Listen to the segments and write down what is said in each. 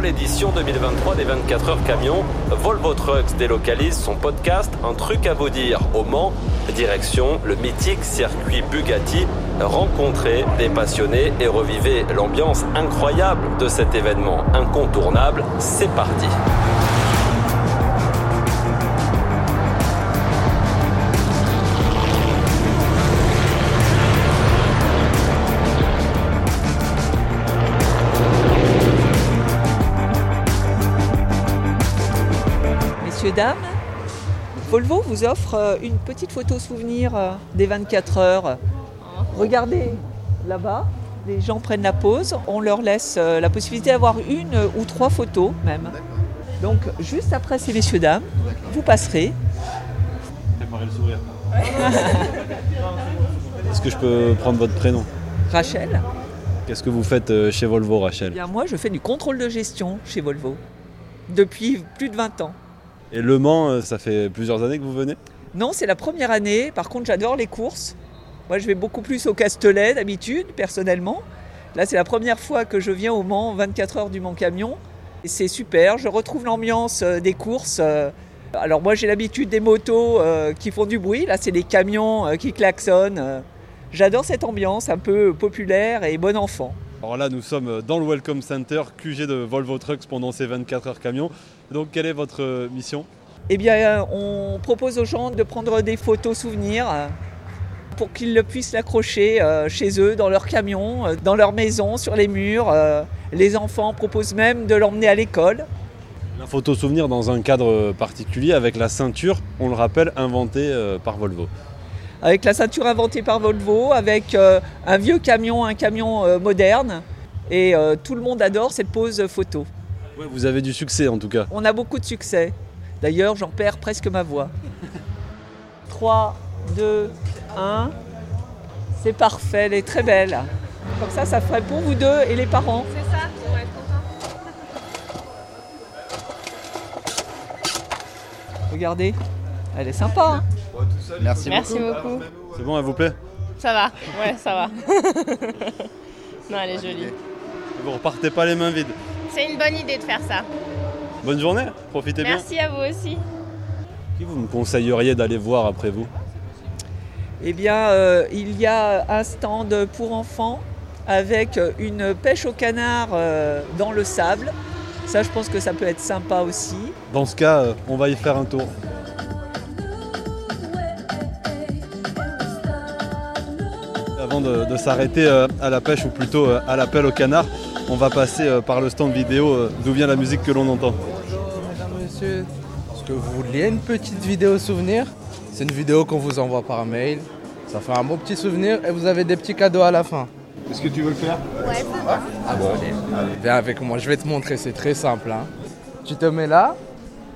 Pour l'édition 2023 des 24 heures camions, Volvo Trucks délocalise son podcast Un truc à vous dire au Mans. Direction le mythique circuit Bugatti. Rencontrez des passionnés et revivez l'ambiance incroyable de cet événement incontournable. C'est parti. Messieurs, dames, Volvo vous offre euh, une petite photo souvenir euh, des 24 heures. Regardez là-bas, les gens prennent la pause. On leur laisse euh, la possibilité d'avoir une ou trois photos même. Donc juste après ces messieurs, dames, vous passerez. le sourire. Est-ce que je peux prendre votre prénom? Rachel, Qu'est-ce que vous faites chez Volvo, eh Rachel? Bien moi je fais du contrôle de gestion chez Volvo depuis plus de 20 ans. Et Le Mans, euh, ça fait plusieurs années que vous venez? Non, c'est la première année. Par contre, j'adore les courses. Moi, je vais beaucoup plus au Castellet d'habitude, personnellement. Là, c'est la première fois que je viens au Mans, 24 heures du Mans Camion. Et c'est super. Je retrouve l'ambiance euh, des courses. euh. Alors, moi, j'ai l'habitude des motos qui font du bruit. Là, c'est des camions qui klaxonnent. J'adore cette ambiance un peu populaire et bon enfant. Alors là, nous sommes dans le Welcome Center, QG de Volvo Trucks pendant ces 24 heures camions. Donc, quelle est votre euh, mission? Eh bien, on propose aux gens de prendre des photos souvenirs euh, pour qu'ils le puissent l'accrocher euh, chez eux, dans leur camion, euh, dans leur maison, sur les murs. Euh, Les enfants proposent même de l'emmener à l'école. La photo souvenir dans un cadre particulier avec la ceinture, on le rappelle, inventée euh, par Volvo. Avec la ceinture inventée par Volvo, avec euh, un vieux camion, un camion euh, moderne. Et euh, tout le monde adore cette pose photo. Ouais, vous avez du succès en tout cas. On a beaucoup de succès. D'ailleurs, j'en perds presque ma voix. 3, 2, 1. C'est parfait, elle est très belle. Comme ça, ça ferait pour vous deux et les parents. C'est ça, va être content. Regardez, elle est sympa. hein. Merci, Merci beaucoup. C'est bon, elle vous plaît Ça va, ouais, ça va. non, elle est jolie. Vous repartez pas les mains vides. C'est une bonne idée de faire ça. Bonne journée, profitez bien. Merci à vous aussi. Qui vous me conseilleriez d'aller voir après vous? Eh bien, euh, il y a un stand pour enfants avec une pêche au canard euh, dans le sable. Ça, je pense que ça peut être sympa aussi. Dans ce cas, euh, on va y faire un tour. Avant de, de s'arrêter à la pêche ou plutôt à l'appel au canard, on va passer euh, par le stand vidéo euh, d'où vient la musique que l'on entend. Bonjour mesdames, messieurs. Est-ce que vous vouliez une petite vidéo souvenir? C'est une vidéo qu'on vous envoie par mail. Ça fait un beau petit souvenir et vous avez des petits cadeaux à la fin. Est-ce que tu veux le faire? Ah bon allez. Viens avec moi, je vais te montrer, c'est très simple. hein. Tu te mets là.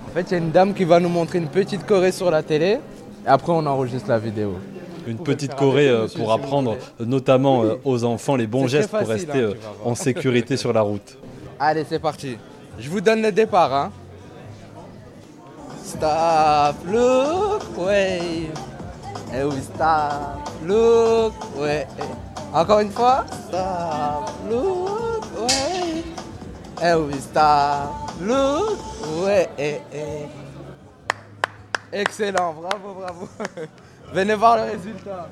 En fait, il y a une dame qui va nous montrer une petite choré sur la télé. Et après, on enregistre la vidéo. Une petite avec euh, pour apprendre euh, notamment euh, aux enfants les bons gestes pour rester hein, en sécurité sur la route. Allez, c'est parti. Je vous donne le départ. Hein. Stop, look, wave. Eh oui, stop, look, ouais. Encore une fois. Stop, look, wave. Eh oui, stop, look, ouais. Excellent, bravo, bravo. Venez voir le résultat.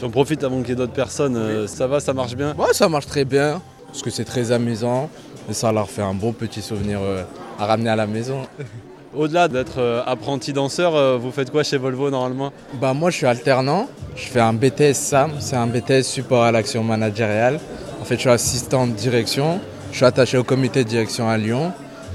J'en profite avant qu'il y ait d'autres personnes. euh, ça va, ça marche bien Ouais, ça marche très bien. Parce que c'est très amusant. Et ça leur fait un beau petit souvenir euh, à ramener à la maison. Au-delà d'être euh, apprenti danseur, euh, vous faites quoi chez Volvo normalement? Bah moi je suis alternant, je fais un BTS SAM, c'est un BTS support à l'action managériale. En fait je suis assistant de direction, je suis attaché au comité de direction à Lyon.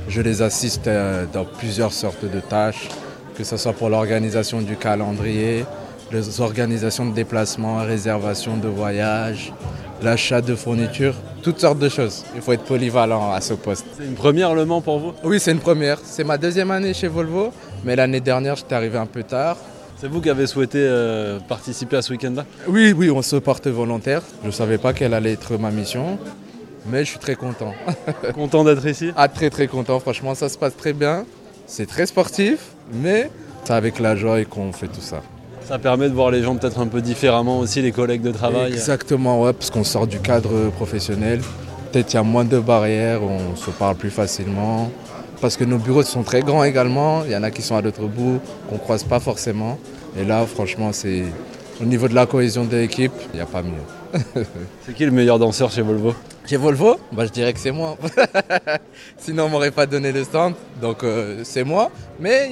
Je les assiste euh, dans plusieurs sortes de tâches, que ce soit pour l'organisation du calendrier, les organisations de déplacements, réservation de voyages, l'achat de fournitures, toutes sortes de choses. Il faut être polyvalent à ce poste. C'est une première Le Mans pour vous? Oui c'est une première, c'est ma deuxième année chez Volvo, mais l'année dernière j'étais arrivé un peu tard. C'est vous qui avez souhaité euh, participer à ce week-end-là? Oui, oui, on se porte volontaire. Je ne savais pas quelle allait être ma mission, mais je suis très content. Content d'être ici? Ah, très très content, franchement, ça se passe très bien. C'est très sportif, mais c'est avec la joie qu'on fait tout ça. Ça permet de voir les gens peut-être un peu différemment aussi, les collègues de travail. Exactement, ouais, parce qu'on sort du cadre professionnel peut-être il y a moins de barrières, on se parle plus facilement. Parce que nos bureaux sont très grands également, il y en a qui sont à l'autre bout, qu'on ne croise pas forcément. Et là, franchement, c'est au niveau de la cohésion de l'équipe, il n'y a pas mieux. c'est qui le meilleur danseur chez Volvo? Chez Volvo bah, Je dirais que c'est moi. Sinon, on m'aurait pas donné le stand. Donc, euh, c'est moi. Mais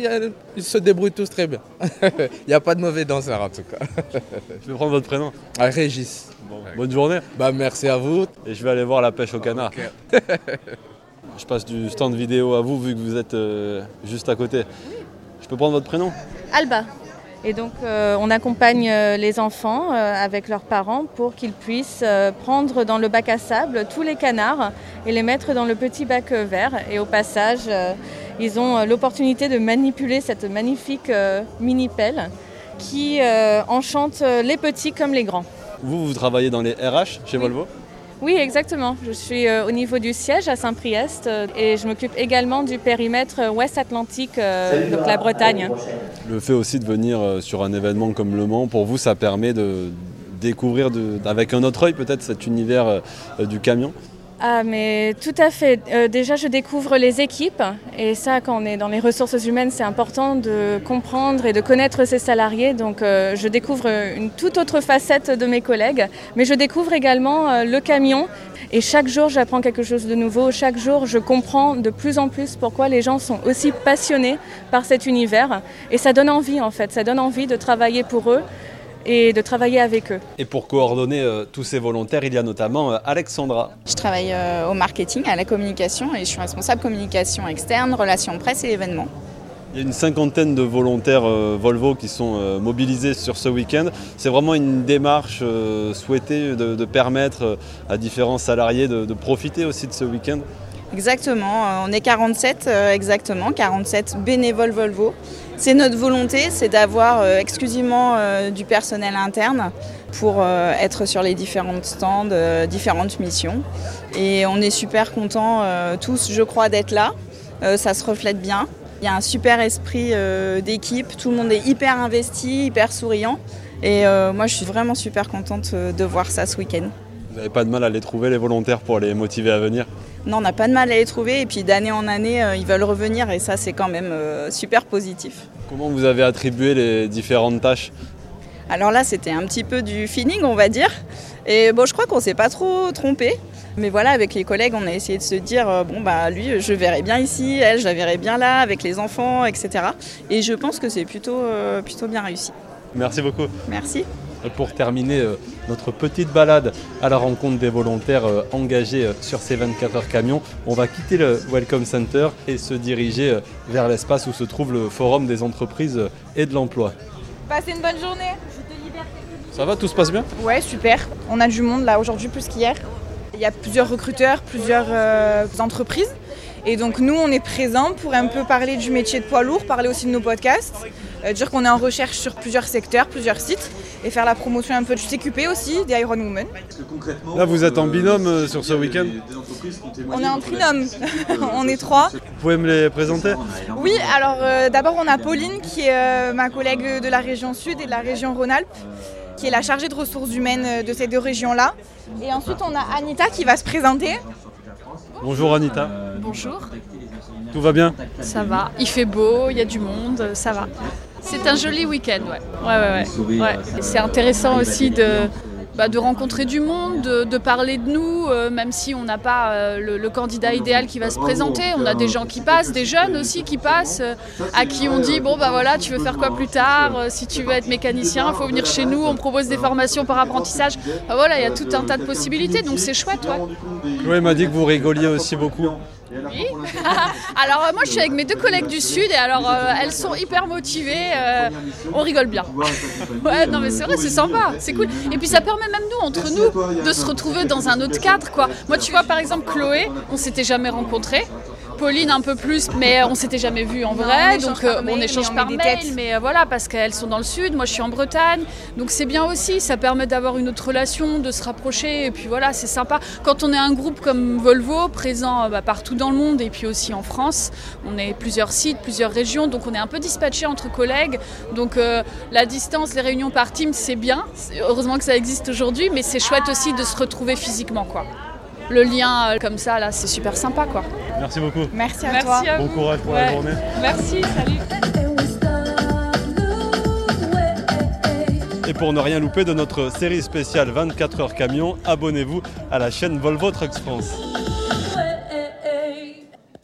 ils se débrouillent tous très bien. Il n'y a pas de mauvais danseurs en tout cas. je vais prendre votre prénom ah, Régis. bonne journée. Bah, merci à vous. Et je vais aller voir la pêche au canard. je passe du stand vidéo à vous vu que vous êtes euh, juste à côté. Je peux prendre votre prénom? Alba. Et donc euh, on accompagne euh, les enfants euh, avec leurs parents pour qu'ils puissent prendre dans le bac à sable tous les canards et les mettre dans le petit bac vert. Et au passage, ils ont l'opportunité de manipuler cette magnifique mini-pelle qui enchante les petits comme les grands. Vous, vous travaillez dans les RH chez Volvo? Oui, exactement. Je suis euh, au niveau du siège à Saint-Priest euh, et je m'occupe également du périmètre Ouest Atlantique, euh, donc la Bretagne. Le fait aussi de venir sur un événement comme Le Mans, pour vous, ça permet de découvrir avec un autre œil peut-être cet univers du camion? Ah mais tout à fait. Euh, déjà je découvre les équipes et ça quand on est dans les ressources humaines c'est important de comprendre et de connaître ses salariés. Donc euh, je découvre une toute autre facette de mes collègues. Mais je découvre également euh, le camion et chaque jour j'apprends quelque chose de nouveau. Chaque jour je comprends de plus en plus pourquoi les gens sont aussi passionnés par cet univers. Et ça donne envie en fait, ça donne envie de travailler pour eux et de travailler avec eux. Et pour coordonner euh, tous ces volontaires, il y a notamment euh, Alexandra. Je travaille euh, au marketing, à la communication et je suis responsable communication externe, relations presse et événements. Il y a une cinquantaine de volontaires Volvo qui sont mobilisés sur ce week-end. C'est vraiment une démarche souhaitée de, permettre à différents salariés de, de profiter aussi de ce week-end Exactement, on est 47 exactement, 47 bénévoles Volvo c'est notre volonté, c'est d'avoir euh, exclusivement euh, du personnel interne pour euh, être sur les différentes stands, différentes missions. Et on est super contents tous, je crois, d'être là. ça se reflète bien. Il y a un super esprit d'équipe, tout le monde est hyper investi, hyper souriant. Et moi, je suis vraiment super contente de voir ça ce week-end. Vous n'avez pas de mal à les trouver, les volontaires, pour les motiver à venir? Non, on n'a pas de mal à les trouver et puis d'année en année, euh, ils veulent revenir et ça, c'est quand même euh, super positif. Comment vous avez attribué les différentes tâches? Alors là, c'était un petit peu du feeling, on va dire. Et bon, je crois qu'on s'est pas trop trompé. Mais voilà, avec les collègues, on a essayé de se dire euh, bon, bah lui, je verrai bien ici, elle, je la verrai bien là, avec les enfants, etc. Et je pense que c'est plutôt, plutôt bien réussi. Merci beaucoup. Merci pour terminer euh, notre petite balade à la rencontre des volontaires euh, engagés euh, sur ces 24 heures camions, on va quitter le Welcome Center et se diriger vers l'espace où se trouve le Forum des entreprises et de l'emploi. Passez une bonne journée. Ça va, tout se passe bien? Ouais, super. On a du monde là aujourd'hui plus qu'hier. Il y a plusieurs recruteurs, plusieurs entreprises. Et donc nous, on est présents pour un peu parler du métier de poids lourd, parler aussi de nos podcasts, euh, dire qu'on est en recherche sur plusieurs secteurs, plusieurs sites, et faire la promotion un peu du CQP aussi, des Iron Women. Là, vous êtes en binôme euh, sur ce week-end On est en trinôme, on est trois. Vous pouvez me les présenter Oui, alors euh, d'abord on a Pauline qui est ma collègue de la région Sud et de la région Rhône-Alpes qui est la chargée de ressources humaines de ces deux régions-là. Et ensuite, on a Anita qui va se présenter. Bonjour Anita. Bonjour. Tout va bien Ça va. Il fait beau, il y a du monde, ça va. C'est un joli week-end, ouais. Ouais, ouais, ouais. C'est intéressant aussi de, bah, de rencontrer du monde, de, parler de nous, euh, même si on n'a pas euh, le, candidat idéal qui va se présenter. On a des gens qui passent, des jeunes aussi qui passent, euh, à qui on dit bon bah voilà, tu veux faire quoi plus tard Si tu veux être mécanicien, il faut venir chez nous. On propose des formations par apprentissage. Bah, voilà, il y a tout un tas de possibilités, donc c'est chouette, ouais. Chloé m'a dit que vous rigoliez aussi beaucoup. Oui. alors euh, moi je suis avec mes deux collègues du Sud et alors euh, elles sont hyper motivées, euh, on rigole bien. ouais non mais c'est vrai c'est sympa, c'est cool. Et puis ça permet même nous entre nous de se retrouver dans un autre cadre quoi. Moi tu vois par exemple Chloé, on s'était jamais rencontrés. Pauline un peu plus, mais on s'était jamais vu en vrai, donc euh, on échange par mail, mais euh, voilà, parce qu'elles sont dans le sud, moi je suis en Bretagne, donc c'est bien aussi, ça permet d'avoir une autre relation, de se rapprocher, et puis voilà, c'est sympa. Quand on est un groupe comme Volvo, présent euh, bah, partout dans le monde et puis aussi en France, on est plusieurs sites, plusieurs régions, donc on est un peu dispatché entre collègues, donc la distance, les réunions par team, c'est bien, heureusement que ça existe aujourd'hui, mais c'est chouette aussi de se retrouver physiquement, quoi. Le lien comme ça, là, c'est super sympa, quoi. Merci beaucoup. Merci à Merci toi. à Bon courage pour la journée. Merci, salut. Et pour ne rien louper de notre série spéciale 24 heures camion, abonnez-vous à la chaîne Volvo Trucks France.